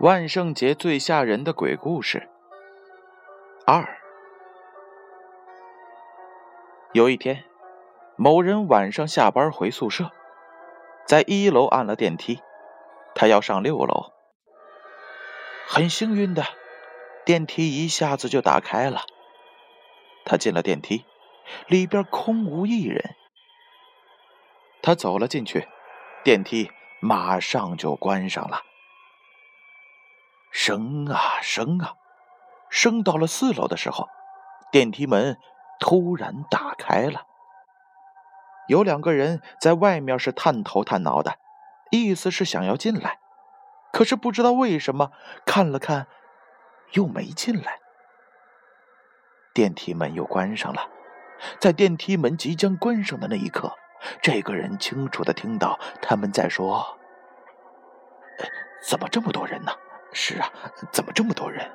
万圣节最吓人的鬼故事二。有一天，某人晚上下班回宿舍，在一楼按了电梯，他要上六楼。很幸运的，电梯一下子就打开了。他进了电梯，里边空无一人。他走了进去，电梯马上就关上了。升啊升啊，升到了四楼的时候，电梯门突然打开了。有两个人在外面是探头探脑的，意思是想要进来，可是不知道为什么看了看，又没进来。电梯门又关上了，在电梯门即将关上的那一刻，这个人清楚的听到他们在说：“怎么这么多人呢？”是啊，怎么这么多人？